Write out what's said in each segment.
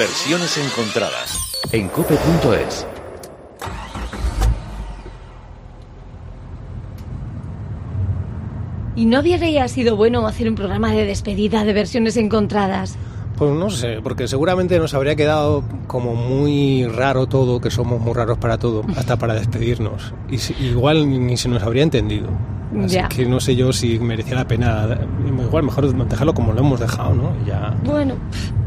Versiones encontradas en cope.es. ¿Y no habría sido bueno hacer un programa de despedida de versiones encontradas? Pues no sé, porque seguramente nos habría quedado como muy raro todo, que somos muy raros para todo, hasta para despedirnos. Y igual ni se nos habría entendido. Así que no sé yo si merecía la pena. Igual mejor dejarlo como lo hemos dejado, ¿no? Ya. Bueno.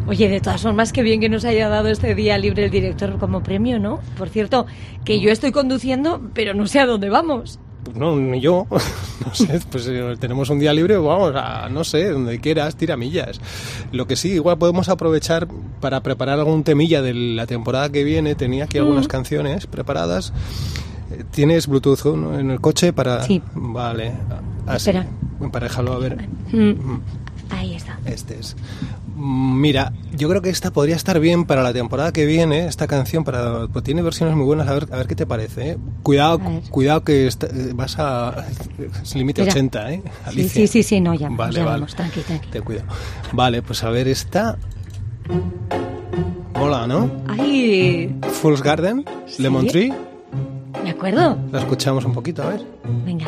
Oye, de todas formas, qué bien que nos haya dado este día libre el director como premio, ¿no? Por cierto, que yo estoy conduciendo, pero no sé a dónde vamos. No, ni yo. no sé, pues eh, tenemos un día libre, vamos a, no sé, donde quieras, tiramillas. Lo que sí, igual podemos aprovechar para preparar algún temilla de la temporada que viene. Tenía aquí algunas canciones preparadas. Eh, ¿Tienes Bluetooth en el coche para...? Sí. Vale. Así, Espera. Para dejarlo a ver. Mm. Ahí está. Este es. Mira, yo creo que esta podría estar bien para la temporada que viene, esta canción, para pues tiene versiones muy buenas, a ver, a ver qué te parece. ¿eh? Cuidado, cuidado que vas a... Es límite 80, ¿eh? Sí, sí, sí, sí, no, ya, vale, ya vale. vamos, tranqui, tranqui. Te cuido. Vale, pues a ver esta... Mola, ¿no? ¡Ay! Fool's Garden, Lemon Tree. ¿De acuerdo? La escuchamos un poquito, a ver. Venga.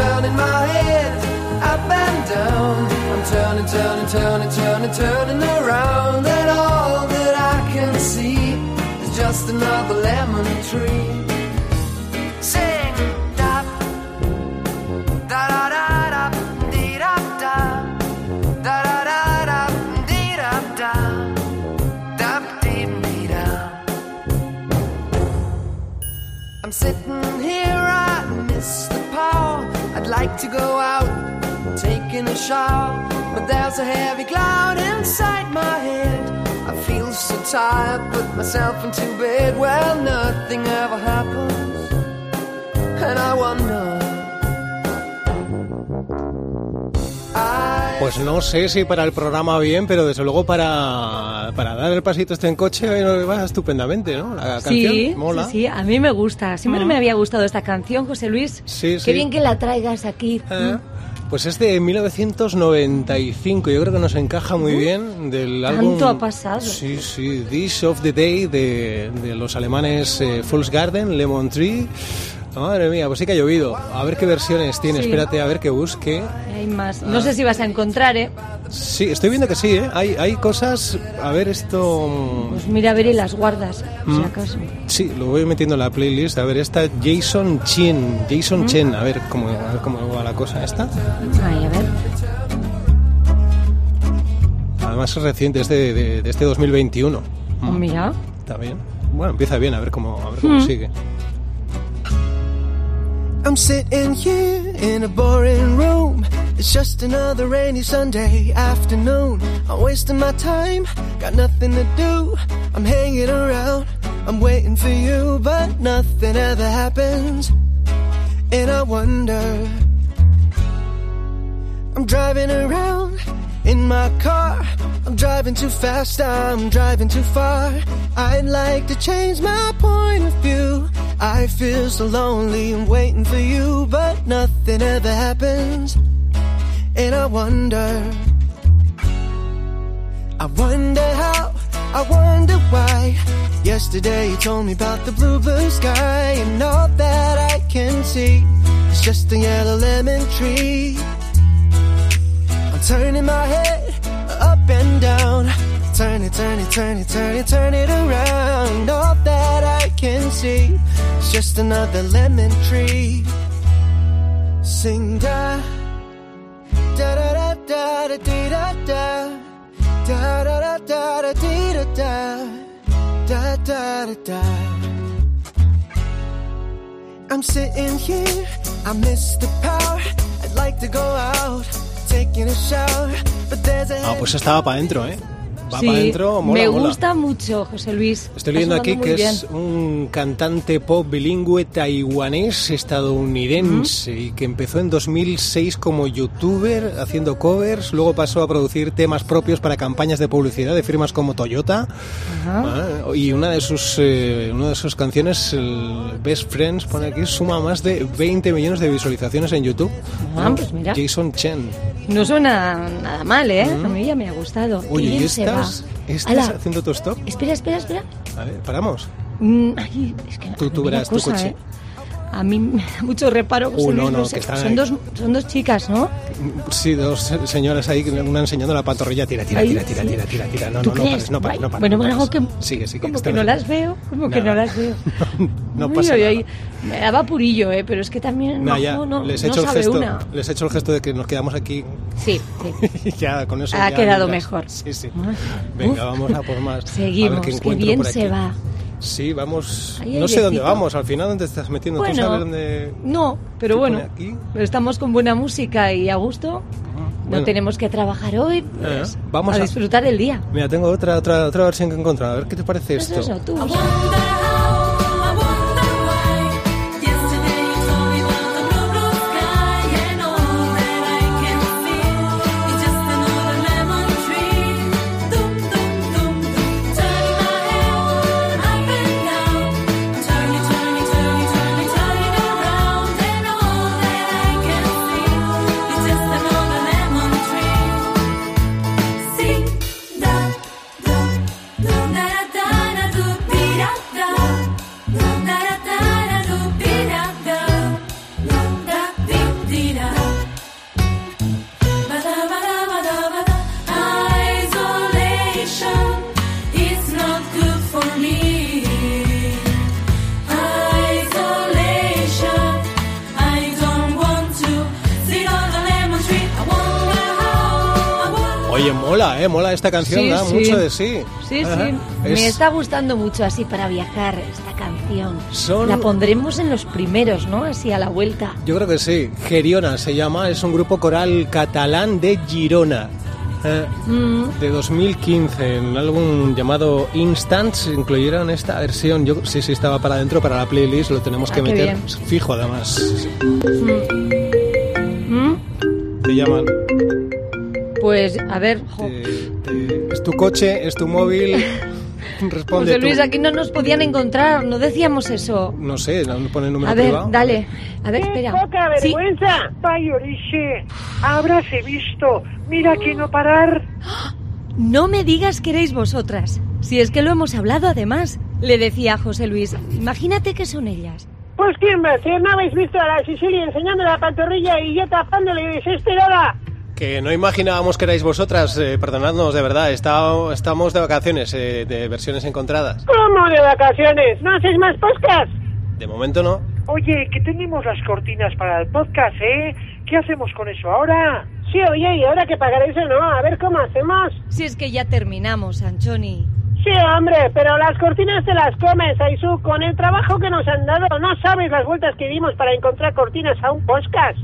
Turning my head up and down. I'm turning, turning, turning, turning, turning around. And all that I can see is just another lemon tree. Sing, da, da, da, da da da da me da. I'm sitting to go out, taking a shower. But there's a heavy cloud inside my head. I feel so tired, put myself into bed. Well, nothing ever happens. And I wonder. Pues no sé si para el programa bien, pero desde luego para, para dar el pasito este en coche va estupendamente, ¿no? La canción sí, mola. Sí, sí, a mí me gusta. Siempre me había gustado esta canción, José Luis. Sí, Qué bien que la traigas aquí. Eh, pues es de 1995, yo creo que nos encaja muy bien del álbum... Tanto ha pasado. Sí, sí, Dish of the Day de, de los alemanes eh, Garden, Lemon Tree... Madre mía, pues sí que ha llovido. A ver qué versiones tiene. Espérate a ver que busque. Hay más. No sé si vas a encontrar, ¿eh? Sí, estoy viendo que sí, ¿eh? Hay, hay cosas. A ver, esto. Pues mira, a ver y las guardas, si mm. acaso. Sí, lo voy metiendo en la playlist. A ver, esta Jason Chen. Jason mm. Chen. A ver cómo, a ver cómo va la cosa esta. Ay, a ver. Además es reciente, es de, este 2021. Mm. Mira. Está bien. Bueno, empieza bien, a ver cómo, a ver cómo sigue. I'm sitting here in a boring room. It's just another rainy Sunday afternoon. I'm wasting my time, got nothing to do. I'm hanging around, I'm waiting for you, but nothing ever happens. And I wonder. I'm driving around in my car. I'm driving too fast, I'm driving too far. I'd like to change my point of view. I feel so lonely and waiting for you, but nothing ever happens. And I wonder, I wonder how, I wonder why. Yesterday you told me about the blue, blue sky, and all that I can see is just a yellow lemon tree. I'm turning my head up and down. Turn it, turn it, turn it, turn it, turn it around. Just another lemon tree. Sing da da da da da da da da da da da da da da da da da da da. I'm sitting here, I miss the power. I'd like to go out, taking a shower, but there's a Ah, pues estaba para adentro, ¿eh? Va Sí, para adentro, mola, me mola. gusta mucho, José Luis. Estoy leyendo aquí que es un cantante pop bilingüe taiwanés estadounidense y que empezó en 2006 como youtuber haciendo covers, luego pasó a producir temas propios para campañas de publicidad de firmas como Toyota. Ah, y una de sus eh, una de sus canciones, el Best Friends, pone aquí, suma más de 20 millones de visualizaciones en YouTube. Ah, pues mira. Jason Chen. No suena nada mal, ¿eh? A mí ya me ha gustado. Oye, ¿y va. Estás, estás Ala, haciendo tu stop? Espera, espera, espera. A ver, paramos. Mm, ay, es que Tú- tú verás tu cosa, coche. ¿eh? A mí me da mucho reparo. Uh, no, no, que están son, ahí. dos, son dos chicas, ¿no? Sí, dos señoras ahí, una enseñando la pantorrilla. Tira, tira, tira, tira, tira, tira, tira. No, ¿Tú no, no pares, no pares, no pares. Bueno, no pares. algo que, Sigue, sigue. como que no las veo, como que no las veo. No Uy, pasa nada. me daba purillo, ¿eh? Pero es que también no, ya, no, les he no hecho el sabe gesto, una. les he hecho el gesto de que nos quedamos aquí Sí, sí. ya con eso. Ha ya quedado miras. mejor. Sí, sí. Ay, Venga, uf. vamos a por más. Seguimos, a ver qué encuentro bien se va. Sí, vamos. Ahí no sé dónde vamos. Al final, ¿dónde estás metiendo? ¿Tú Bueno, sabes dónde.? No, pero ¿Qué bueno, aquí? estamos con buena música y a gusto. Bueno. No tenemos que trabajar hoy, pues, Eh, vamos a, a- disfrutar el día. Mira, tengo otra, otra, otra versión que he encontrado. A ver qué te parece Pues esto. eso, tú. Oye, mola, ¿eh? Mola esta canción, Sí, da sí. mucho de sí. Sí, Ajá. sí. Es- Me está gustando mucho así para viajar esta canción. Son- La pondremos en los primeros, ¿no? Así a la vuelta. Yo creo que sí. Geriona se llama, es un grupo coral catalán de Girona. eh, Mm, de 2015, en un álbum llamado Instants, incluyeron esta versión. Yo sí, sí, estaba para adentro, para la playlist, lo tenemos Ah, que meter bien. fijo además. mm. Te llaman. Pues, a ver, jo, te- te- es tu coche, es tu móvil. Responde José tú. Luis, aquí no nos podían encontrar, no decíamos eso. No sé, no pone el número A ver, privado. dale. A ver, ¡Qué espera. poca Sí. vergüenza! ¡Vaya oriche! ¡Habráse visto! ¡Mira que no parar! No me digas que erais vosotras. Si es que lo hemos hablado además. Le decía a José Luis, imagínate que son ellas. Pues quién va a ser, ¿no habéis visto a la Sicilia enseñando la pantorrilla y yo tapándole desesperada? Que no imaginábamos que erais vosotras, eh, perdonadnos de verdad, está- estamos de vacaciones, eh, de versiones encontradas. ¿Cómo de vacaciones? ¿No hacéis más podcast? De momento no. Oye, que tenemos las cortinas para el podcast, ¿eh? ¿Qué hacemos con eso ahora? Sí, oye, ¿y ahora que pagar eso no? A ver cómo hacemos. Si es que ya terminamos, Anchoni. Sí, hombre, pero las cortinas te las comes, Aisu. Con el trabajo que nos han dado, no sabes las vueltas que dimos para encontrar cortinas a un podcast.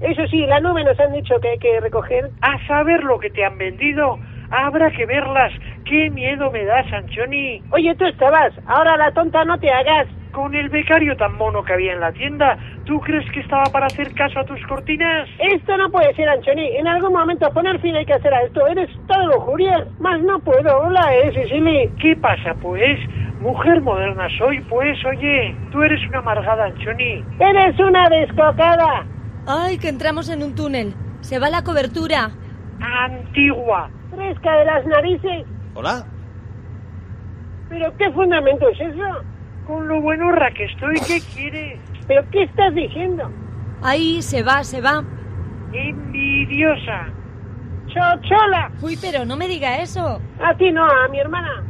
Eso sí, la nube nos han dicho que hay que recoger. A saber lo que te han vendido. Habrá que verlas. Qué miedo me da, Sanchoni. Oye, tú estabas. Ahora la tonta no te hagas. Con el becario tan mono que había en la tienda, ¿tú crees que estaba para hacer caso a tus cortinas? Esto no puede ser, Anchoni. En algún momento poner fin hay que hacer a esto. Eres todo lujuria. Más no puedo. Hola, eh, Sicily. ¿Qué pasa, pues? Mujer moderna soy, pues, oye. Tú eres una amargada, Anchoni. Eres una descocada. Ay, que entramos en un túnel. Se va la cobertura. Antigua. Fresca de las narices. Hola. ¿Pero qué fundamento es eso? Con lo buenorra que estoy, ¿qué quieres? ¿Pero qué estás diciendo? Ahí se va, se va. Envidiosa. Chochola. Uy, pero no me diga eso. A ti no, a mi hermana.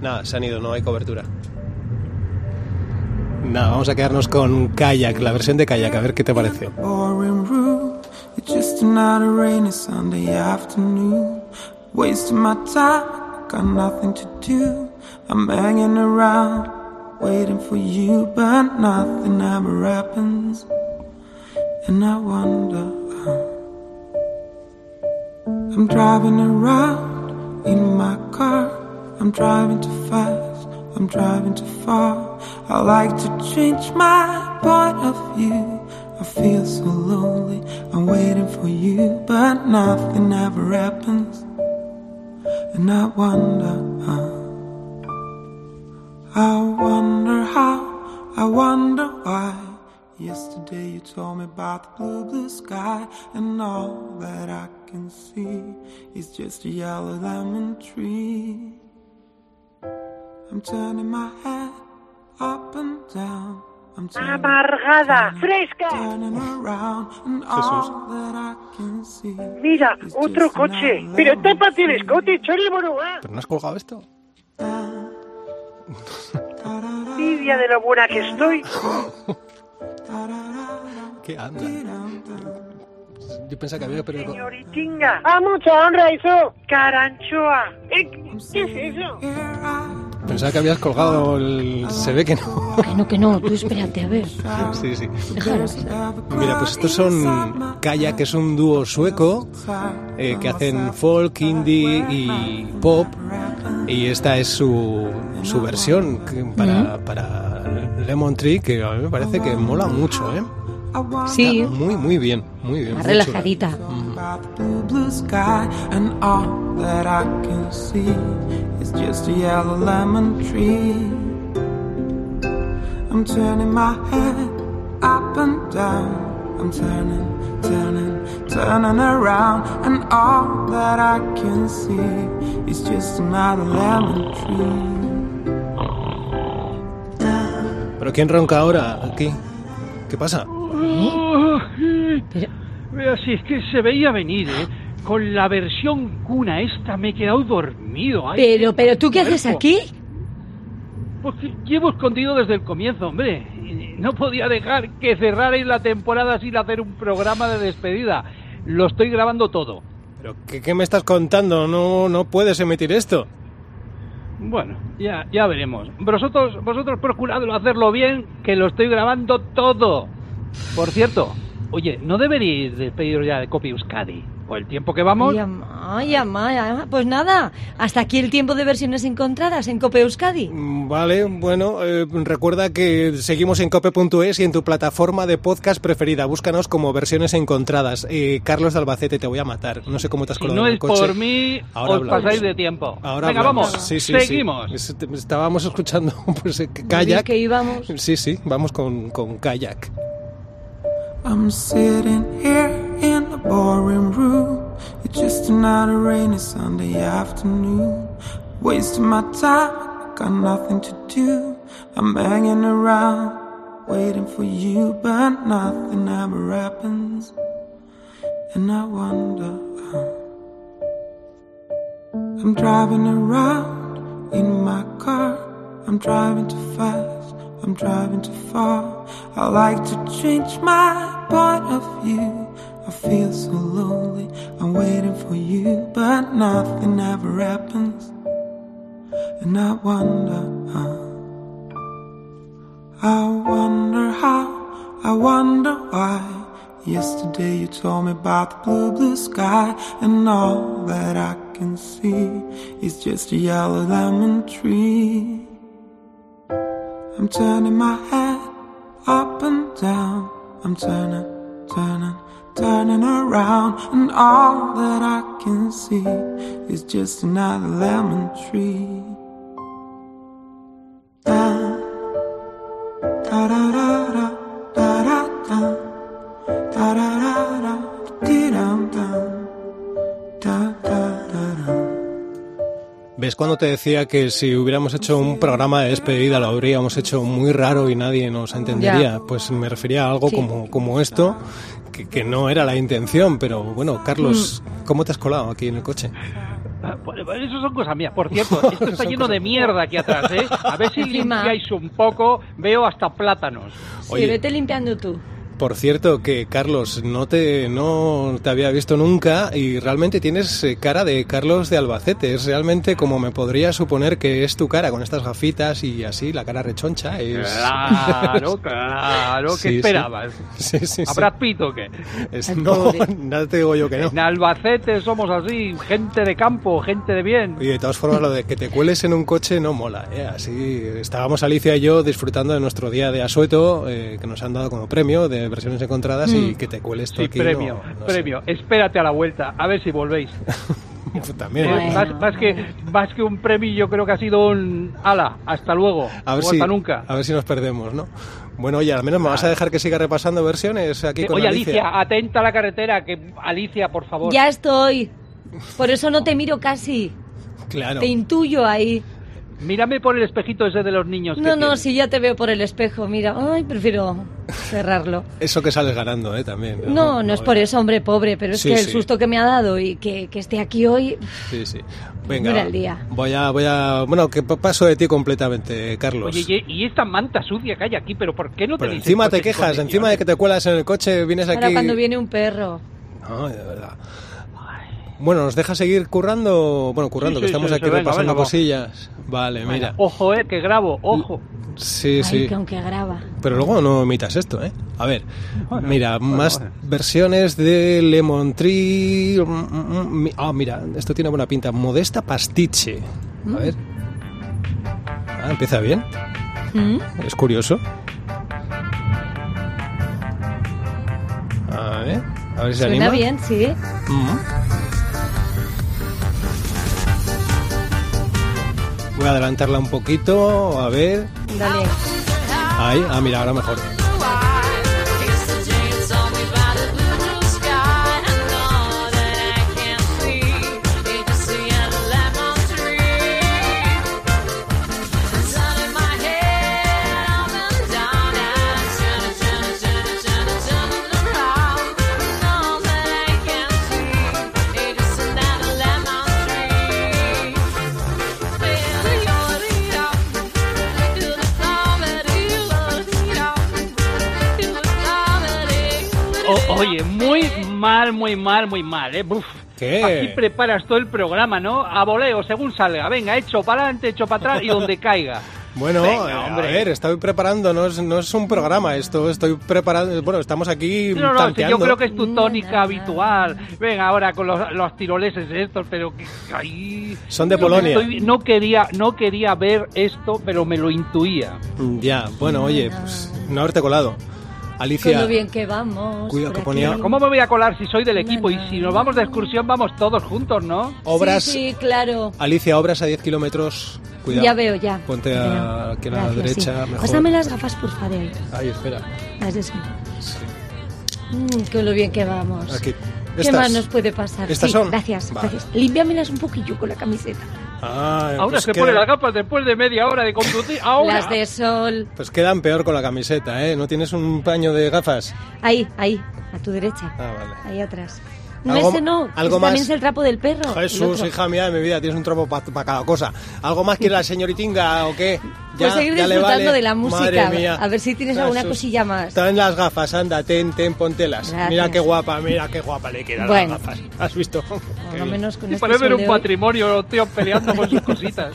Nada, se han ido, no hay cobertura. Nada, vamos a quedarnos con Kayak, la versión de Kayak, a ver qué te parece. Wasting my time, got nothing to do. I'm hanging around, waiting for you, but nothing ever happens. And I wonder. uh, I'm driving around in my car. I'm driving too fast. I'm driving too far. I like to change my point of view. I feel so lonely. I'm waiting for you, but nothing ever happens. And I wonder. uh, I wonder how. I wonder why. Yesterday you told me about the blue, blue sky, and all that I can see is just a yellow lemon tree. I'm turning my head Amargada, fresca. turning around, and Jesús. all that I can see. Mira, otro coche. Pero tápate el escote, chori boruga. ¿Pero no has colgado esto? Lidia de lo buena que estoy. ¿Qué anda? Yo pensaba que había, pero... Señoritinga. A mucha honra eso. Caranchoa. Eh, ¿Qué es eso? Pensaba que habías colgado el... Se ve que no. Que no, que no, tú espérate, a ver. Sí, sí. Déjalo. Mira, pues estos son Kayak, que es un dúo sueco eh, que hacen folk, indie y pop. Y esta es su, su versión para, para Lemon Tree, que a mí me parece que mola mucho, ¿eh? Sí, Muy, muy bien, muy bien. más muy chula. relajadita. about the blue, blue sky, and all that I can see is just a yellow lemon tree. I'm turning my head up and down. I'm turning, turning, turning around, and all that I can see is just another lemon tree. ¿Pero quién ronca ahora aquí? ¿Qué pasa? Pero, Pero si es que se veía venir, ¿eh? Con la versión cuna esta me he quedado dormido. Ay, pero, pero, ¿tú qué haces aquí? Porque llevo escondido desde el comienzo, hombre. No podía dejar que cerrarais la temporada sin hacer un programa de despedida. Lo estoy grabando todo. ¿Pero qué, qué me estás contando? No, no puedes emitir esto. Bueno, ya, ya veremos. Vosotros, vosotros procuradlo hacerlo bien, que lo estoy grabando todo. Por cierto, oye, ¿no deberíais despediros ya de Copy Euskadi? ¿O el tiempo que vamos? Ay, ama, ay. Pues nada, hasta aquí el tiempo de versiones encontradas en Cope Euskadi. Mm, Vale, bueno, eh, recuerda que seguimos en cope.es y en tu plataforma de podcast preferida. Búscanos como versiones encontradas. Eh, Carlos de Albacete, te voy a matar. No sé cómo te has Si colado no en el es coche. por mí, Ahora os hablamos. pasáis de tiempo. Ahora Venga, hablamos. vamos. Sí, sí, sí. Seguimos. Es- Estábamos escuchando pues, eh, ¿No Kayak. que íbamos? Sí, sí, vamos con, con Kayak. I'm sitting here in a boring room. It's just another rainy Sunday afternoon. Wasting my time, got nothing to do. I'm hanging around, waiting for you, but nothing ever happens. And I wonder. uh, I'm driving around in my car. I'm driving too fast. I'm driving too far. I like to change my point of view. I feel so lonely. I'm waiting for you, but nothing ever happens. And I wonder. uh, I wonder how. I wonder why. Yesterday you told me about the blue, blue sky, and all that I can see is just a yellow lemon tree. I'm turning my head up and down. I'm turning, turning, turning around, and all that I can see is just another lemon tree. Cuando te decía que si hubiéramos hecho un programa de despedida lo habríamos hecho muy raro y nadie nos entendería? Ya. Pues me refería a algo Sí. como, como esto, que, que no era la intención, pero bueno, Carlos, Mm. ¿cómo te has colado aquí en el coche? Ah, Bueno, bueno, eso son cosas mías. Por cierto, esto está lleno de mierda aquí atrás, ¿eh? A ver si limpiáis un poco. Veo hasta plátanos. Sí, Oye. vete limpiando tú. Por cierto, que Carlos, no te, no te había visto nunca y realmente tienes eh, cara de Carlos de Albacete. Es realmente como me podría suponer que es tu cara, con estas gafitas y así, la cara rechoncha. Es... Claro, claro. ¿Qué Sí, esperabas? Sí, sí, sí. ¿Habrás pito o qué? Es- no, nada te digo yo que no. En Albacete somos así, gente de campo, gente de bien. Y de todas formas, lo de que te cueles en un coche no mola. ¿eh? Así estábamos Alicia y yo disfrutando de nuestro día de asueto, eh, que nos han dado como premio de versiones encontradas y que te cueles tú Sí, aquí. premio, no- no premio. Espérate a la vuelta, a ver si volvéis. También. Eh, Bueno. más, más que, más que un premio, yo creo que ha sido un ala, hasta luego, A ver, o si, hasta nunca. a ver si nos perdemos, ¿no? Bueno, oye, al menos me vas a dejar que siga repasando versiones aquí Eh, con Oye, Alicia. Alicia, atenta a la carretera, que Alicia, por favor. Ya estoy. Por eso no te miro casi. Claro. Te intuyo ahí. Mírame por el espejito ese de los niños. que No, no, tienes. si ya te veo por el espejo, mira. Ay, prefiero cerrarlo. Eso que sales ganando, ¿eh? También. No, no es por eso, hombre, pobre, pero es Sí, que el sí. susto que me ha dado y que, que esté aquí hoy. Sí, sí. Venga. Mira el día. Voy a, voy a, bueno, que pa- paso de ti completamente, Carlos. Oye, y, y esta manta sucia que hay aquí, pero ¿por qué no Pero tenéis encima te quejas, encima de que te cuelas en el coche, vienes aquí. Ahora cuando viene un perro. Ay, de verdad. Bueno, ¿nos deja seguir currando? Bueno, currando, Sí, que sí, estamos sí, aquí repasando venga, cosillas. Vale, mira. Ojo, eh, que grabo, ojo. Sí, Ay, sí. que aunque graba. Pero luego no imitas esto, ¿eh? A ver, Bueno, mira, bueno, más bueno. versiones de Lemon Tree. mm, mm, mm, Ah, mira, esto tiene buena pinta. Modesta Pastiche. A ver. Ah, empieza bien. ¿Mm? Es curioso. A ver, a ver si se Suena anima. bien, sí. Mm. Voy a adelantarla un poquito, a ver. Dale. Ahí, ah, mira, ahora mejor. Oye, muy mal, muy mal, muy mal, eh. ¿Qué? Aquí preparas todo el programa, ¿no? A voleo, según salga. Venga, hecho para adelante, hecho para atrás y donde caiga. Bueno, Venga, eh, a hombre. ver, estoy preparando, no es, no es un programa, esto estoy preparando, bueno, estamos aquí No, no, tanteando. yo creo que es tu tónica habitual. Venga, ahora con los, los tiroleses estos, pero que ahí... Son de Polonia. estoy- no, quería, no quería ver esto, pero me lo intuía. Mm, Ya, bueno, oye, pues no haberte colado. Con Alicia, lo bien que vamos. Cuidado, que ponía-. ¿Cómo me voy a colar si soy del equipo? no, Y si nos vamos de excursión, vamos todos juntos, ¿no? obras, Sí, sí, claro. Alicia, obras a 10 kilómetros, cuidado. Ya veo, ya. Ponte a- aquí a la Gracias, derecha, sí. mejor. Pásame las gafas, por favor. Ahí, espera. Las de sol. Mm, con lo bien que vamos. Aquí. ¿Qué Estas. más nos puede pasar? ¿Estas Sí, son? Gracias, Vale. gracias. Límpiamelas un poquillo con la camiseta. Ah, Ahora pues se queda- pone las gafas después de media hora de conducir. Ahora. Las de sol. Pues quedan peor con la camiseta, ¿eh? ¿No tienes un paño de gafas? Ahí, ahí, a tu derecha. Ah, vale. Ahí atrás. No, Algo- ese no. algo ese también más. es el trapo del perro. Jesús, hija mía de mi vida, tienes un tropo para cada cosa. ¿Algo más quiere la señoritinga o qué? Pues seguir ya le disfrutando vale. de la música. Madre mía. A ver si tienes alguna Jesús. cosilla más. Traen las gafas, anda, ten, ten, póntelas. Gracias. Mira qué guapa, mira qué guapa le quedan Bueno. las gafas. ¿Has visto? Por menos con Y este parece ver un patrimonio, los tíos peleando por sus cositas.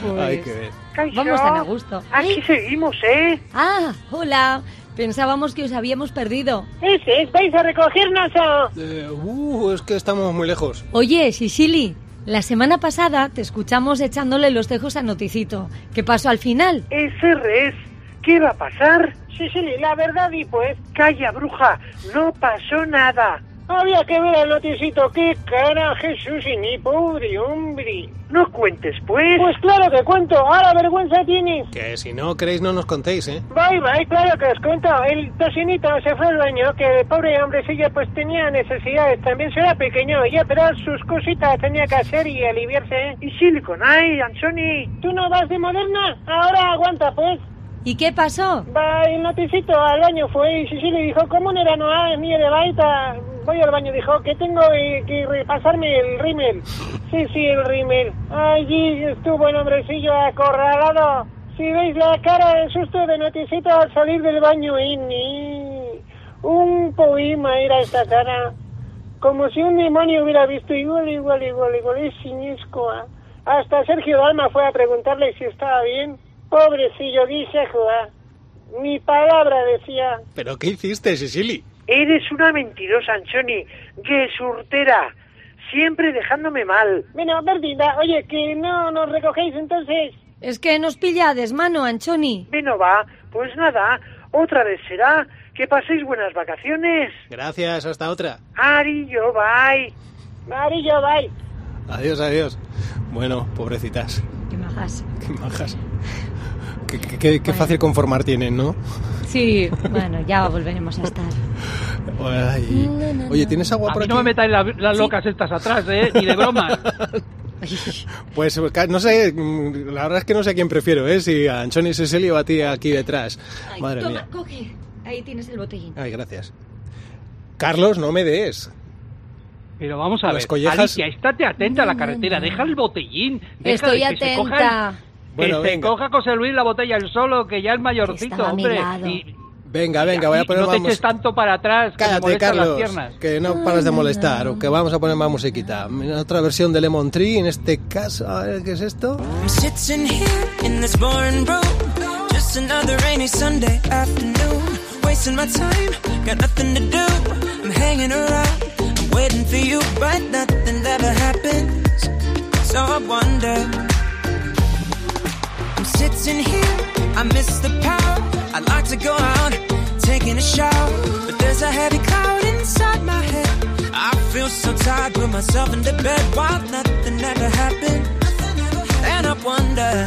pues, Hay que ver. Vamos tan a gusto. Aquí seguimos, ¿eh? Ah, hola. Pensábamos que os habíamos perdido. Ese, ¿vais a recogernos o...? Eh, uh, es que estamos muy lejos. Oye, Sicily, la semana pasada te escuchamos echándole los tejos a Noticito. ¿Qué pasó al final? Ese res. ¿Qué va a pasar? Sí, sí, la verdad y pues... Calla, bruja. No pasó nada. Había que ver el noticito. ¡Qué cara, Jesús y mi pobre hombre! No cuentes, pues. Pues claro que cuento. Ahora vergüenza tienes. Que si no queréis no nos contéis, ¿eh? Bye, bye, claro que os cuento. El tocinito se fue al baño, que el pobre hombrecillo pues tenía necesidades. También será pequeño, ya, pero sus cositas tenía que hacer y aliviarse. ¿eh? Y Silicon, ay, Anthony. ¿Tú no vas de moderna? Ahora aguanta, pues. ¿Y qué pasó? Va noticito al baño fue y Sicily dijo, ¿cómo no era no ni de baita? voy al baño, dijo que tengo que repasarme el rímel. Sí, sí, el rímel. Allí estuvo el hombrecillo acorralado. Si veis la cara de susto de noticito al salir del baño, y ni un poema era esta cara. Como si un demonio hubiera visto igual, igual, igual, igual, es siniesco. Hasta Sergio Dalma fue a preguntarle si estaba bien. Pobrecillo, dice Joa. Mi palabra decía. ¿Pero qué hiciste, Sicily? Eres una mentirosa, Anchoni. ¡Qué surtera! Siempre dejándome mal. Bueno, Bertinda, oye, que no nos recogéis entonces. Es que nos pilla a desmano, Anchoni. Bueno, va. Pues nada, otra vez será. Que paséis buenas vacaciones. Gracias, hasta otra. Arillo, bye. Marillo, bye. Adiós, adiós. Bueno, pobrecitas. Qué majas. Qué majas. Qué, qué- qué- fácil conformar tienen, ¿no? Sí, bueno, ya volveremos a estar. Ay. Oye, ¿tienes agua A por mí aquí? no me metáis la- las locas estas atrás, ¿eh? Ni de broma. Pues no sé, mm, la verdad es que no sé a quién prefiero, ¿eh? Si a Anchoni Seseli o a ti aquí detrás. Ay, Madre toma, mía. coge. Ahí tienes el botellín. Ay, gracias. Carlos, no me des. Pero vamos a Las ver, collejas- Alicia, estate atenta a la carretera, deja el botellín. Deja Estoy de que se coja el- atenta. Bueno, que se venga. coja José Luis la botella el solo, que ya es mayorcito, hombre. Y, Venga, venga, voy a poner no te más eches tanto para atrás, que Cállate, las Carlos, piernas. que no paras de molestar, o que vamos a poner más musiquita. Otra versión de Lemon Tree, en este caso, a ver, ¿qué es esto? I'm sitting here in this boring room. Just another rainy Sunday afternoon. Wasting my time, got nothing to do. I'm hanging around, I'm waiting for you, but nothing ever happens. So I wonder. I'm sitting here, I miss the power. I'd like to go out, taking a shower. But there's a heavy cloud inside my head. I feel so tired, put myself into bed while nothing ever happened. And I wonder,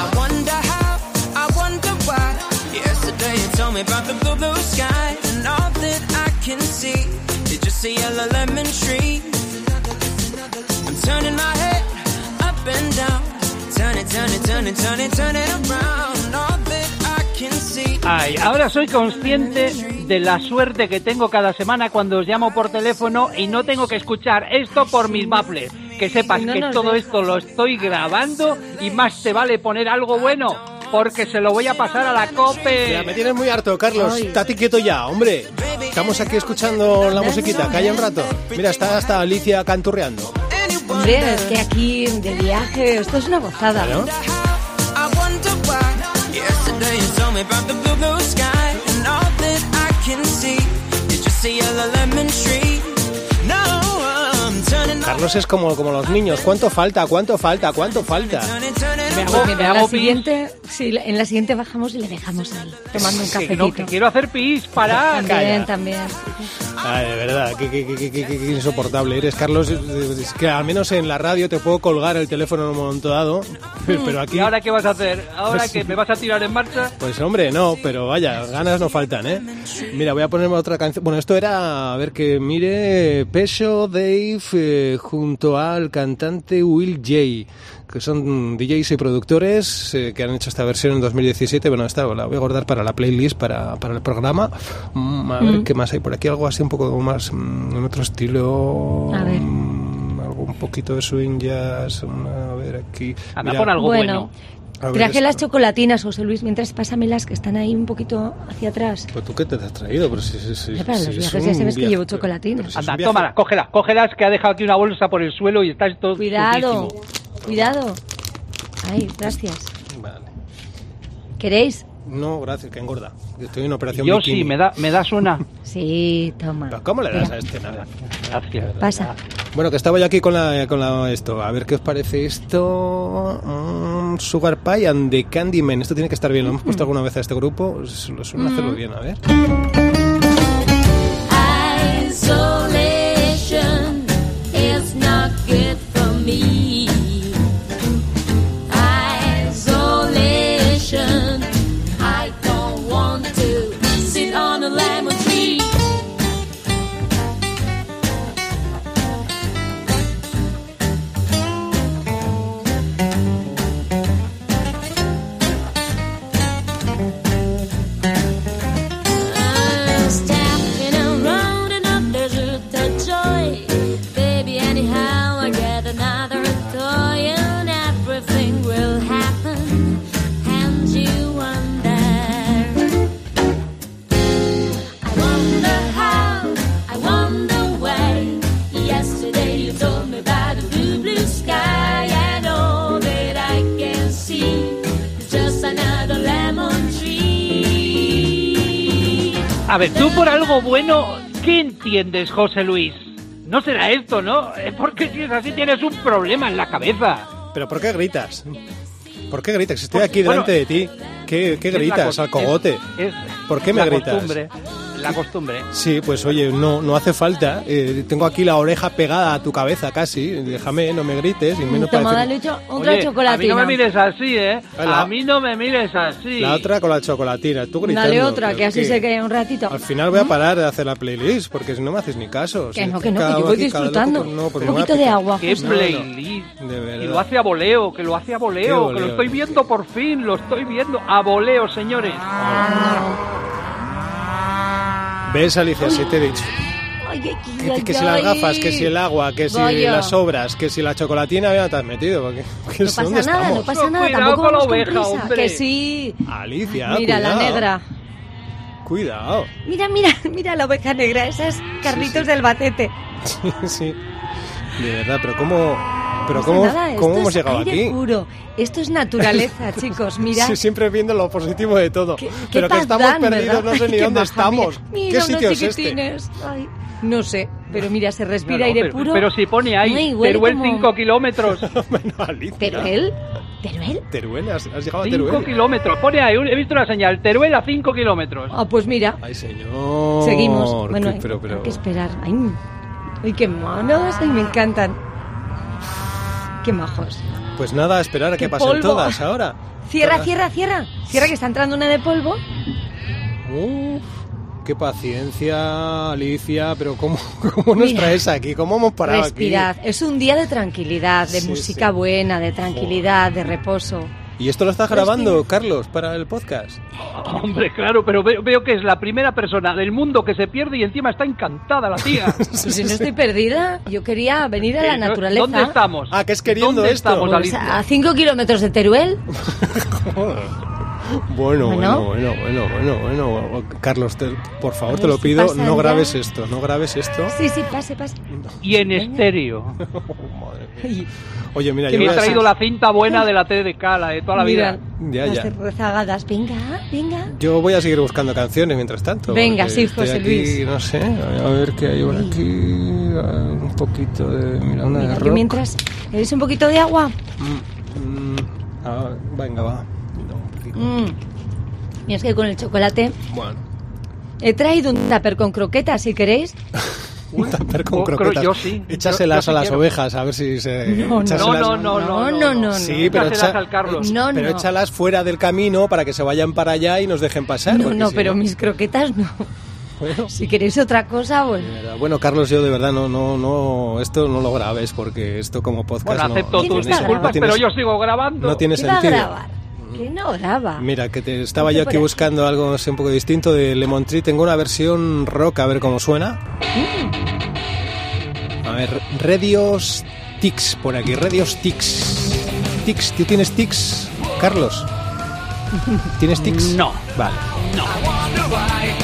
I wonder how, I wonder why. Yesterday you told me about the blue, blue sky, and all that I can see is just a yellow lemon tree. I'm turning my head up and down, Ay, ahora soy consciente de la suerte que tengo cada semana cuando os llamo por teléfono y no tengo que escuchar esto por mis baffles. Que sepas No que todo deja. esto lo estoy grabando y más te vale poner algo bueno, porque se lo voy a pasar a la COPE. Ya, me tienes muy harto, Carlos. Estate quieto ya, hombre. Estamos aquí escuchando la musiquita, calla un rato. Mira, está hasta Alicia canturreando. Hombre, es que aquí de viaje, esto es una gozada. ¿no? Carlos es como, como los niños. ¿Cuánto falta? ¿Cuánto falta? ¿Cuánto falta? Me hago, Mira, me en hago la pis. siguiente, sí, en la siguiente bajamos y le dejamos ahí, tomando un cafecito. no, que quiero hacer pis, para. También, también. Ay, de verdad, qué, qué- qué- qué- qué- qué insoportable eres, Carlos. Es- que al menos en la radio te puedo colgar el teléfono en un momento dado, pero aquí... ¿Y ahora qué vas a hacer? ¿Ahora Pues- que me vas a tirar en marcha? Pues hombre, no, pero vaya, ganas no faltan, ¿eh? Mira, voy a ponerme otra canción. Bueno, esto era, a ver que mire, Pesho Dave eh, junto al cantante Will J, que son DJs y productores eh, que han hecho esta versión en 2017. Bueno, esta la voy a guardar para la playlist, para, para el programa. Mm, a ver qué más hay por aquí, algo así un poco más mm, en otro estilo. A ver. mm, algo un poquito de swing jazz. mm, A ver aquí. Anda, Mira, pon algo Bueno, bueno. Traje las chocolatinas, José Luis, mientras pásamelas que están ahí un poquito hacia atrás. Pues tú qué te has traído, pero si, si- si- Ya, para si los es viajes ya sabes que llevo chocolatinas. pero Anda, viaje- tómala, cógelas, cógelas, que ha dejado aquí una bolsa por el suelo y está todo Cuidado, cuidado. Ay, gracias. Vale. ¿Queréis? No, gracias, que engorda. Yo Estoy en operación Yo bikini. sí, me, da, me das una. Sí, toma. Pero ¿Cómo le das Mira, a este nada? Gracias. Pasa. Bueno, que estaba yo aquí con la, con la esto. A ver qué os parece esto. Mm, Sugar Pie and the Candyman. Esto tiene que estar bien. Lo hemos puesto alguna vez a este grupo. Lo suelen hacerlo bien, a ver. A ver, tú por algo bueno, ¿qué entiendes, José Luis? No será esto, ¿no? Es porque si es así tienes un problema en la cabeza. ¿Pero por qué gritas? ¿Por qué gritas? Estoy Porque, aquí bueno, delante de ti. ¿Qué, qué gritas al cogote? ¿Por qué me la gritas? Costumbre, la costumbre. Sí, pues oye, no, no hace falta. Eh, tengo aquí la oreja pegada a tu cabeza casi. Déjame, no me grites. Y menos Toma, parece- dale ocho- otra Oye, a mí chocolatina. no me mires así, ¿eh? Hola. A mí no me mires así. La otra con la chocolatina. Tú gritando. Dale otra, que así ¿qué? se queda un ratito. Al final voy a parar de hacer la playlist porque si no me haces ni caso. Que Si no, que no, que yo voy disfrutando. no, Un poquito de agua, Qué playlist. De verdad. Y lo hace a voleo, que lo hace a Qué voleo, que voleo. lo estoy viendo por fin, lo estoy viendo a voleo, señores. ¿Ves, Alicia? Si te he dicho. Que, que si las gafas, que si el agua, que si Vaya. las obras, que si la chocolatina, ya te has metido. Porque, porque No pasa ¿dónde nada, estamos? no pasa nada, Cuidado tampoco con la con oveja, prisa. hombre. Que sí. Alicia, Mira la negra. Cuidado. Mira, mira, mira la oveja negra. Esa es Carlitos del Bacete. Sí, sí. De verdad, pero ¿cómo, pero No cómo, pasa nada, cómo esto hemos es llegado aire aquí? puro. Esto es naturaleza, chicos. Mira. Sí, siempre viendo lo positivo de todo. Qué- qué pero que paz estamos dan, perdidos, ¿verdad? no sé ni Qué dónde maja, estamos. Mira, mira ¿Qué unos sitio es este? chiquitines. Ay, no sé, pero mira, se respira No, no, aire pero, puro. pero si pone ahí, Teruel como- 5 kilómetros. bueno, Alicia. Teruel, Teruel. Teruel, has, has llegado a 5 Teruel. kilómetros. Pone ahí, he visto una señal. Teruel a 5 kilómetros. Ah, pues mira, Ay, señor. seguimos. Bueno, Qué- hay, pero, pero... hay que esperar. Ay, ay, qué monos, ay, me encantan. Qué majos. Pues nada, a esperar a que pasen polvo. todas ahora. Cierra, Todas. cierra, cierra. Cierra que está entrando una de polvo. Uf, qué paciencia, Alicia, pero ¿cómo, cómo nos Mira. traes aquí? ¿Cómo hemos parado Respirad. Es un día de tranquilidad, de Sí, música sí. buena, de tranquilidad, de reposo. ¿Y esto lo estás grabando, Carlos, para el podcast? Hombre, claro, pero veo, veo que es la primera persona del mundo que se pierde y encima está encantada la tía. Pues si no estoy perdida, yo quería venir a la Eh, naturaleza. ¿Dónde estamos? Ah, que es queriendo ¿Dónde esto. estamos, Pues a 5 kilómetros de Teruel. Bueno, Bueno. bueno, bueno, bueno, bueno, bueno. Carlos, te- por favor, te lo si pido, pasan no ya. grabes esto, no grabes esto. Sí, sí, pase, pase. Y en estéreo. Madre mía. Oye, mira, ¿Qué yo He voy a- traído la cinta buena de la TDK, la de toda la mira, vida. Ya, las ya. rezagadas. Venga, venga. Yo voy a seguir buscando canciones mientras tanto. Venga, sí, José aquí, Luis. No sé, a ver qué hay por aquí. Un poquito de. Mira, una Mira, de que rock. mientras... ¿Queréis un poquito de agua? Mm, ah, venga, va. No. Mm. Mira, es que con el chocolate Bueno, he traído un tupper con croquetas, si queréis. un tupper con yo creo- croquetas. yo sí. Échaselas Yo- yo a las quiero. ovejas, a ver si se. No, no. échaselas- No, no, no, no, no, no. Sí, pero, al Carlos. No, pero no. échalas fuera del camino para que se vayan para allá y nos dejen pasar. No, no, si pero mis croquetas no. Bueno, Si queréis otra cosa, bueno. Bueno, Carlos, yo de verdad no, no, no, esto no lo grabes porque esto como podcast Bueno, no, acepto no ¿Quién tus disculpas, no tiene- pero yo sigo grabando. no tiene ¿Qué va a sentido. grabar? No. Mira, que te, estaba yo aquí buscando algo no un poco distinto de Lemon Tree. Tengo una versión rock, a ver cómo suena. A ver, Radios Tics, por aquí, Radios Tics. Tics, ¿tú tienes tics, Carlos? ¿Tienes tics? No. Vale. I'm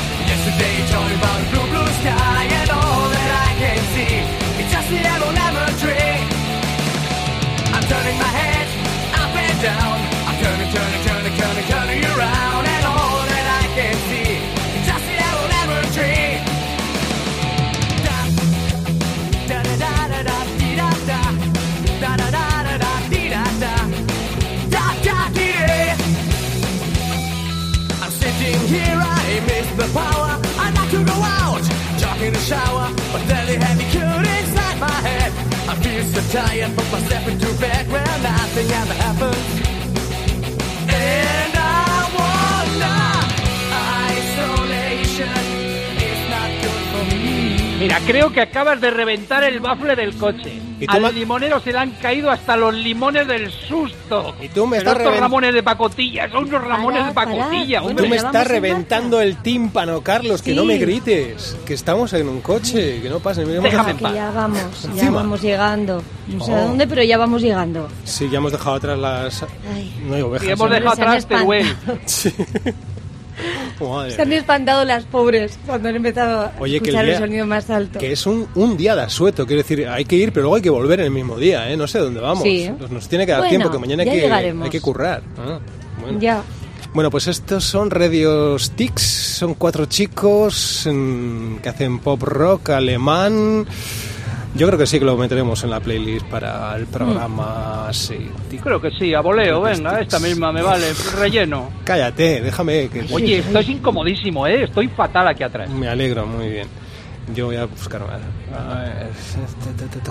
the power. I'd like to go out, jog in the shower, but then they had me cute inside my head. I feel so tired, put myself into bed where nothing ever happens. And Mira, creo que acabas de reventar el bafle del coche. ¿Y tú Al limonero se le han caído hasta los limones del susto. Y tú me Pero estás estos ramones de pacotilla, son unos ramones de pacotilla. Tú me estás reventando el tímpano, Carlos, que Sí. no me grites, que estamos en un coche, que no pase. Déjame dejado- Que ya vamos, ya Encima. vamos llegando. No sé Oh. a dónde, pero ya vamos llegando. Sí, ya hemos dejado atrás las... Ay. No hay ovejas. Y hemos ¿eh? dejado Se han atrás Teruel. Sí. Madre Se han espantado las pobres cuando han empezado a Oye, el escuchar el, día- sonido más alto. Que es un, un día de asueto, quiero decir, hay que ir, pero luego hay que volver en el mismo día, ¿eh? No sé dónde vamos. Sí. Pues nos tiene que dar Bueno, tiempo, que mañana hay que, hay que currar. Ah, bueno. Ya. Bueno, pues estos son Radio Sticks, son cuatro chicos mm, que hacen pop rock alemán. Yo creo que sí que lo meteremos en la playlist para el programa. Sí. Creo que sí, a voleo, venga, esta misma me vale, relleno. Cállate, déjame que. Oye, esto es incomodísimo, ¿eh? Estoy fatal aquí atrás. Me alegro, muy bien. Yo voy a buscar más. A ver,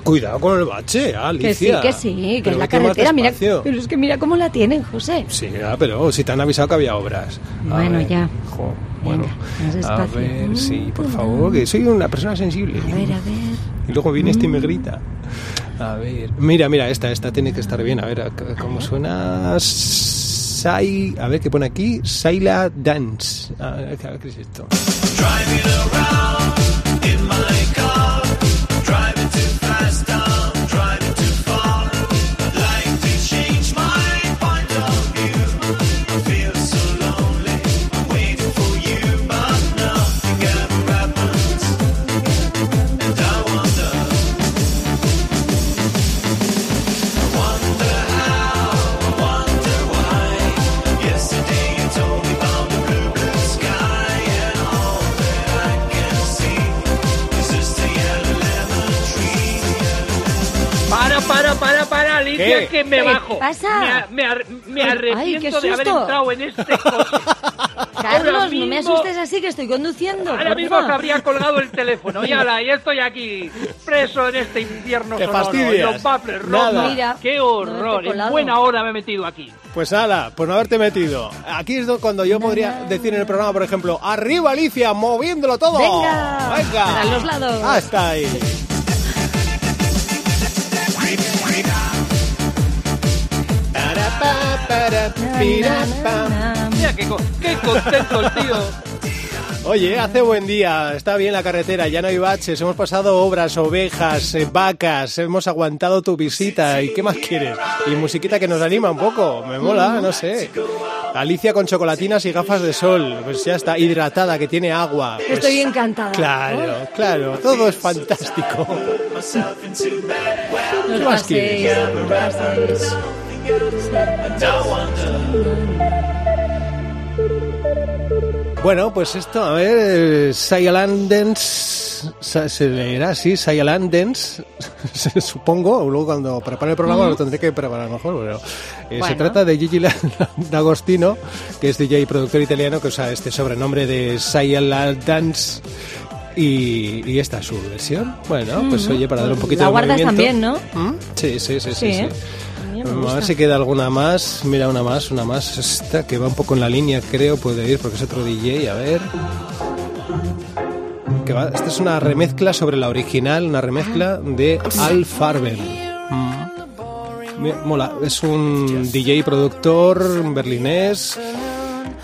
Cuidado con el bache, Que sí, Alicia. que sí, que Pero es la carretera. Mira, pero es que mira cómo la tienen, José. Sí, ya, pero si te han avisado que había obras. A Bueno, ver, ya. jo, bueno, más a ver, sí, por favor, que soy una persona sensible. A ver, a ver. Y luego viene este y me grita. A ver, mira, mira, esta, esta tiene que estar bien. A ver, ¿cómo suena? Sai, a ver, ¿qué pone aquí? Saila Dance. A ver, ¿qué es esto? ¿Qué? que me ¿Qué bajo. pasa? Me, a- me ar- me Ay, arrepiento qué de haber entrado en este coche. Carlos, no me mismo- asustes así que estoy conduciendo. Ahora mismo porfa. se habría colgado el teléfono. Y ala, y estoy aquí, preso en este infierno Te sonoro. fastidias. Los baffles Nada. rotos. Mira, ¡Qué no horror! haberte en buena hora me he metido aquí. Pues ala, por no haberte metido. Aquí es do- cuando yo podría decir en el programa, por ejemplo, arriba Alicia, moviéndolo todo. Venga, Venga. para los lados. Hasta ahí. Mira qué, co- qué contento el tío. Oye, hace buen día, está bien la carretera, ya no hay baches, hemos pasado obras, ovejas, eh, vacas, hemos aguantado tu visita y ¿qué más quieres? Y musiquita que nos anima un poco, me mola, no sé. Alicia con chocolatinas y gafas de sol, pues ya está, hidratada, que tiene agua. pues- Estoy encantada. Claro, claro, todo es fantástico. Os más quieres? Bueno, pues esto, a ver, Sayalandens, Sa- se leerá así, Sayalandens, supongo, luego cuando prepare el programa lo tendré que preparar mejor, pero eh, se trata de Gigi D'Agostino, que es DJ y productor italiano, que usa este sobrenombre de Sayalandens, y, y esta es su versión. Bueno, pues oye, para dar un poquito La de guardas movimiento. también, ¿no? ¿Mm? Sí, sí, sí, sí. Sí, sí. ¿eh? A ver si queda alguna más. Mira, una más, una más. Esta que va un poco en la línea, creo, puede ir, porque es otro DJ. A ver. Que va- esta es una remezcla sobre la original, una remezcla de Al Farben. Mm. Mola, es un DJ productor berlinés.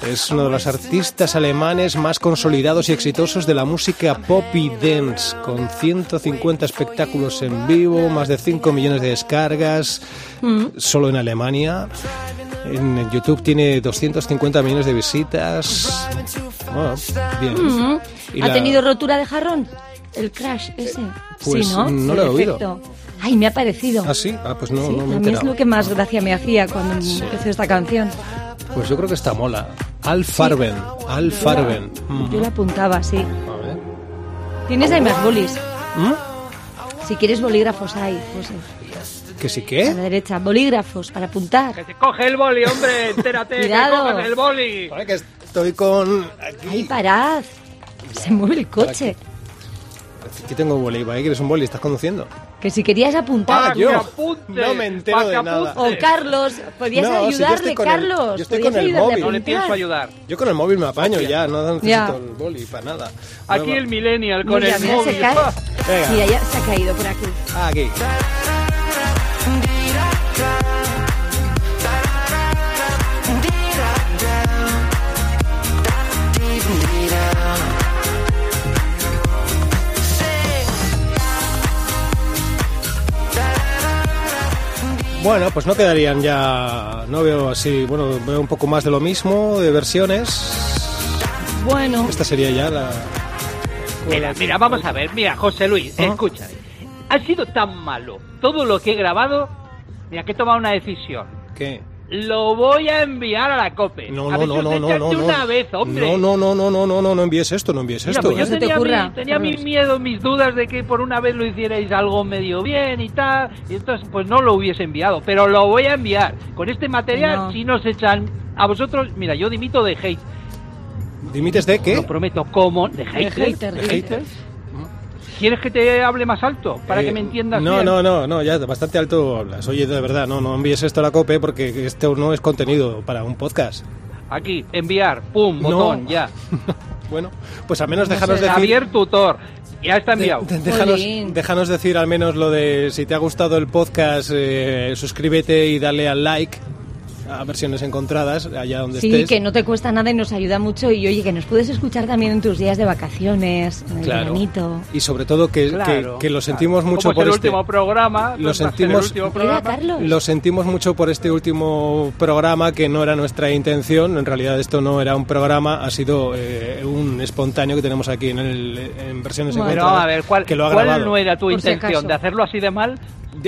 Es uno de los artistas alemanes más consolidados y exitosos de la música pop y dance, con 150 espectáculos en vivo, más de 5 millones de descargas, solo en Alemania. En YouTube tiene 250 millones de visitas. Bueno, bien. Y ¿Ha la- tenido rotura de jarrón? El crash ese. Pues sí, ¿no? no El lo he oído. Ay, me ha parecido. ¿Ah, sí? Ah, pues no, Sí, no me he a mí es lo que más gracia me hacía cuando empezó esta canción. Pues yo creo que está mola. Al Farben. Al Farben. Mm. Yo la apuntaba, sí. A ver. Tienes ahí más bolis. ¿Mm? Si quieres bolígrafos hay, José. ¿Que sí A qué? la derecha, bolígrafos para apuntar. Que te coge el boli, hombre, entérate, Cuidado. que cogen el boli. Ahora que estoy con... Aquí, Ay, parad. Se mueve el coche. aquí tengo un boli. ¿Para qué quieres un boli? ¿Estás conduciendo? Que si querías apuntar. Ah, yo. apunte, No me entero de nada. O Carlos, podías No, si yo ayudarle, estoy con el- Carlos. yo estoy con el móvil. No le pienso ayudar. Yo con el móvil me apaño ya, no necesito Ya. el boli para nada. Aquí el millennial con Mira, el mira, se móvil. cae. Ah, Venga. Mira, ya se ha caído por aquí. Aquí. Bueno, pues no quedarían ya. No veo así. Bueno, veo un poco más de lo mismo, de versiones. Bueno, Esta sería ya la. Mira, mira, vamos a ver. Mira, José Luis, ¿Ah? escúchame. Ha sido tan malo todo lo que he grabado. Mira, que he tomado una decisión. ¿Qué? Lo voy a enviar a la COPE. No, no, no, no, no, no, una vez, hombre. No, no, no, no, no, no, no, no envíes esto, no envíes Mira, esto. pues yo se te tenía, ocurra. mi, tenía mi Carlos. miedo, mis dudas de que por una vez lo hicierais algo medio bien y tal, y entonces pues no lo hubiese enviado, pero lo voy a enviar. Con este material, No. si nos echan a vosotros, mira, yo dimito de hate, ¿Dimites de qué? lo prometo, como de De hater. hater, ¿De de hater? ¿Quieres que te hable más alto para Eh, que me entiendas No, bien? no, no, no, ya bastante alto hablas. Oye, de verdad, no, no envíes esto a la COPE porque esto no es contenido para un podcast. Aquí, enviar, pum, No. botón, ya. Bueno, pues al menos No déjanos sé. decir... Javier Tutor, ya está de- enviado. de- déjanos, Jolín. déjanos decir al menos lo de si te ha gustado el podcast, eh, suscríbete y dale al like a versiones encontradas, allá donde Sí, estés. que no te cuesta nada y nos ayuda mucho. Y oye, que nos puedes escuchar también en tus días de vacaciones, en el Claro. veranito. Y sobre todo que, Claro, que, que lo claro. sentimos Como mucho es por el este... último programa, lo pues el sentimos- último programa. Lo sentimos mucho por este último programa que no era nuestra intención. En realidad esto no era un programa, ha sido eh, un espontáneo que tenemos aquí en, el, en versiones Bueno. Pero encontradas. a ver, ¿cuál, que lo ha cuál no era tu Por intención? ¿De hacerlo así de mal?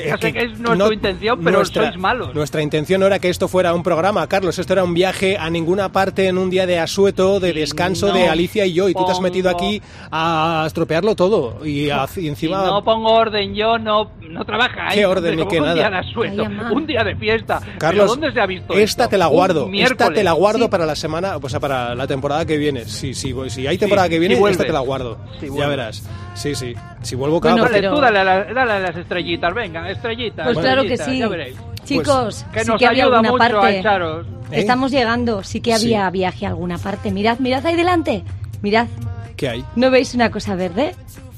De- ya sé que es no es no- tu intención, pero nuestra- sois malos. Nuestra intención no era que esto fuera un programa, Carlos. Esto era un viaje a ninguna parte en un día de asueto, de descanso no de Alicia y yo. Y tú te has metido aquí a estropearlo todo. Y, a- y Si encima. no pongo orden yo, no, no trabaja. ¿Qué orden ni qué un nada? día de asueto, Ay, un día de fiesta. Carlos, ¿Pero ¿dónde se ha visto esta esto? te la Un guardo, esta miércoles. te la guardo Sí. para la semana, o sea, para la temporada que viene. Si, si, si hay temporada Sí, que viene, esta te la guardo. Ya verás. Sí, sí. Si vuelvo, Bueno, porque- Dale, pero- tú dale a, dale a las estrellitas, venga, estrellitas. Pues claro que sí. ya veréis. Chicos, Que sí nos que había ayuda alguna mucho a parte. echaros. ¿Eh? Estamos llegando, sí que Sí. había viaje a alguna parte. Mirad, mirad ahí delante. Mirad, ¿Qué hay? ¿no veis una cosa verde?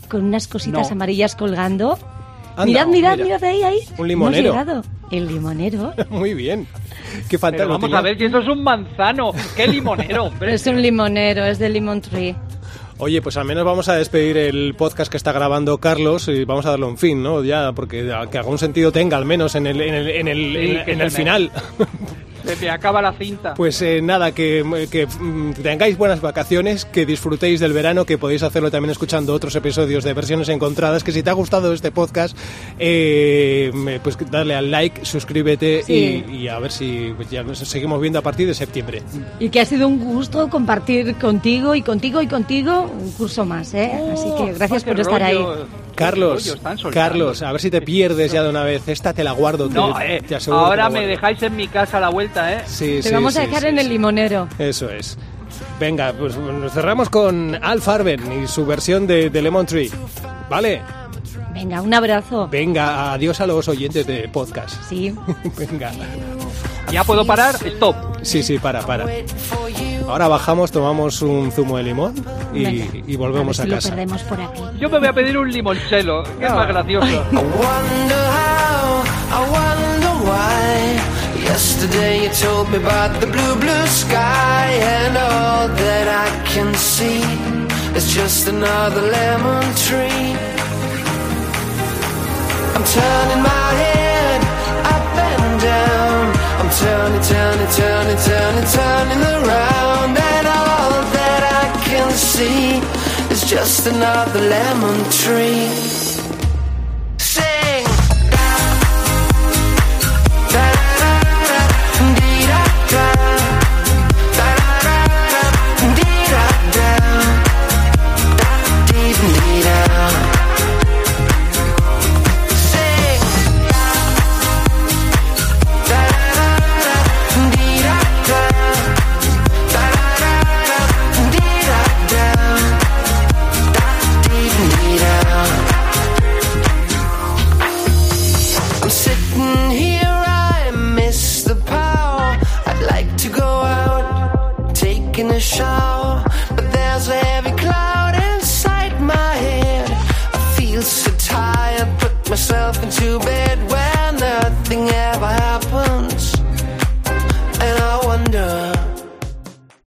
Con unas cositas No. amarillas colgando. Anda, mirad, mirad, mira. mirad ahí, ahí. Un limonero. Hemos llegado. El limonero. Muy bien. Qué fantástico. vamos a ver si eso es un manzano. ¡Qué limonero, hombre! es un limonero, es de Lemon Tree. Oye, pues al menos vamos a despedir el podcast que está grabando Carlos y vamos a darle un fin, ¿no? Ya, porque que algún sentido tenga, al menos en el, en el, en el, Sí, en- el final. Se me acaba la cinta. Pues eh, nada, que, que, mm, tengáis buenas vacaciones, que disfrutéis del verano, que podéis hacerlo también escuchando otros episodios de versiones encontradas, que si te ha gustado este podcast, eh, pues darle al like, suscríbete Sí. y, y a ver si pues, ya nos seguimos viendo a partir de septiembre. Y que ha sido un gusto compartir contigo y contigo y contigo un curso más, ¿eh? Así que gracias Oh, por estar ahí. rollo, Carlos, rollo. Carlos, a ver si te pierdes ya de una vez. Esta te la guardo. te- eh, te aseguro que ahora me dejáis en mi casa a la vuelta, ¿eh? Sí, Te sí, vamos a dejar sí, en sí. el limonero. Eso es. Venga, pues nos cerramos con Al Farben y su versión de, de Lemon Tree. ¿Vale? Venga, un abrazo. Venga, adiós a los oyentes de podcast. Sí. Venga. ¿Ya puedo parar? Stop. Sí, sí, para, para. Ahora bajamos, tomamos un zumo de limón y, Venga. y volvemos a, a, ver si casa. lo perdemos por aquí. Yo me voy a pedir un limonchelo, que es más gracioso. I wonder how, I wonder why. Yesterday you told me about the blue, blue sky, and all that I can see is just another lemon tree. I'm turning my head up and down. I'm turning, turning, turning, turning, turning around, see is just another lemon tree.